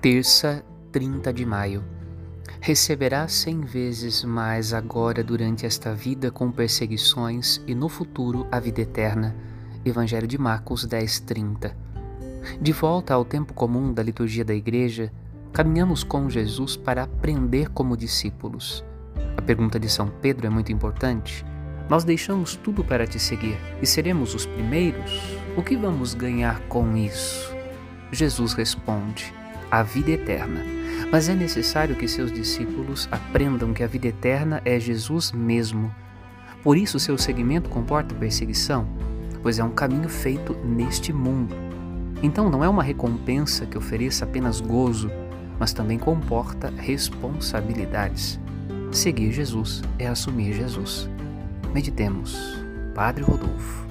Terça, 30 de maio. Receberás cem vezes mais agora durante esta vida com perseguições e no futuro a vida eterna. Evangelho de Marcos 10, 30. De volta ao tempo comum da liturgia da Igreja, caminhamos com Jesus para aprender como discípulos. A pergunta de São Pedro é muito importante. Nós deixamos tudo para te seguir e seremos os primeiros? O que vamos ganhar com isso? Jesus responde a vida eterna. Mas é necessário que seus discípulos aprendam que a vida eterna é Jesus mesmo. Por isso, seu seguimento comporta perseguição, pois é um caminho feito neste mundo. Então, não é uma recompensa que ofereça apenas gozo, mas também comporta responsabilidades. Seguir Jesus é assumir Jesus. Meditemos. Padre Rodolfo.